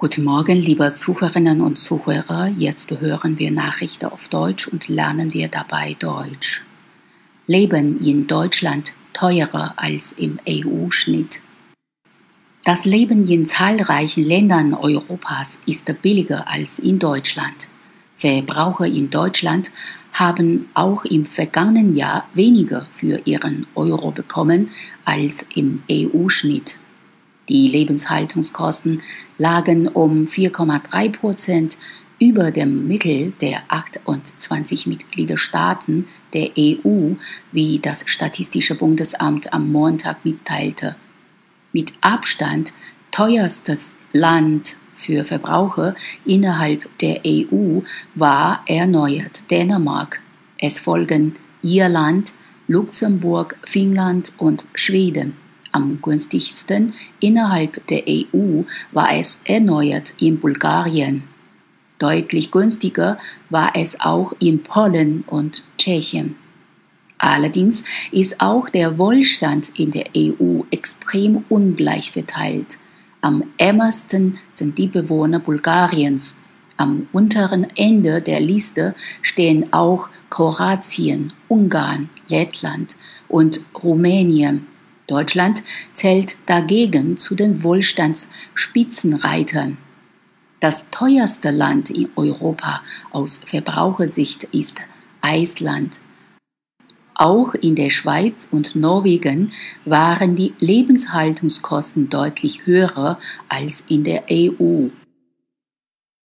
Guten Morgen, liebe Zuhörerinnen und Zuhörer. Jetzt hören wir Nachrichten auf Deutsch und lernen wir dabei Deutsch. Leben in Deutschland teurer als im EU-Schnitt. Das Leben in zahlreichen Ländern Europas ist billiger als in Deutschland. Verbraucher in Deutschland haben auch im vergangenen Jahr weniger für ihren Euro bekommen als im EU-Schnitt. Die Lebenshaltungskosten lagen um 4,3 Prozent über dem Mittel der 28 Mitgliedstaaten der EU, wie das Statistische Bundesamt am Montag mitteilte. Mit Abstand teuerstes Land für Verbraucher innerhalb der EU war erneuert Dänemark. Es folgen Irland, Luxemburg, Finnland und Schweden. Am günstigsten innerhalb der EU war es erneuert in Bulgarien. Deutlich günstiger war es auch in Polen und Tschechien. Allerdings ist auch der Wohlstand in der EU extrem ungleich verteilt. Am ärmsten sind die Bewohner Bulgariens. Am unteren Ende der Liste stehen auch Kroatien, Ungarn, Lettland und Rumänien. Deutschland zählt dagegen zu den Wohlstandsspitzenreitern. Das teuerste Land in Europa aus Verbrauchersicht ist Island. Auch in der Schweiz und Norwegen waren die Lebenshaltungskosten deutlich höher als in der EU.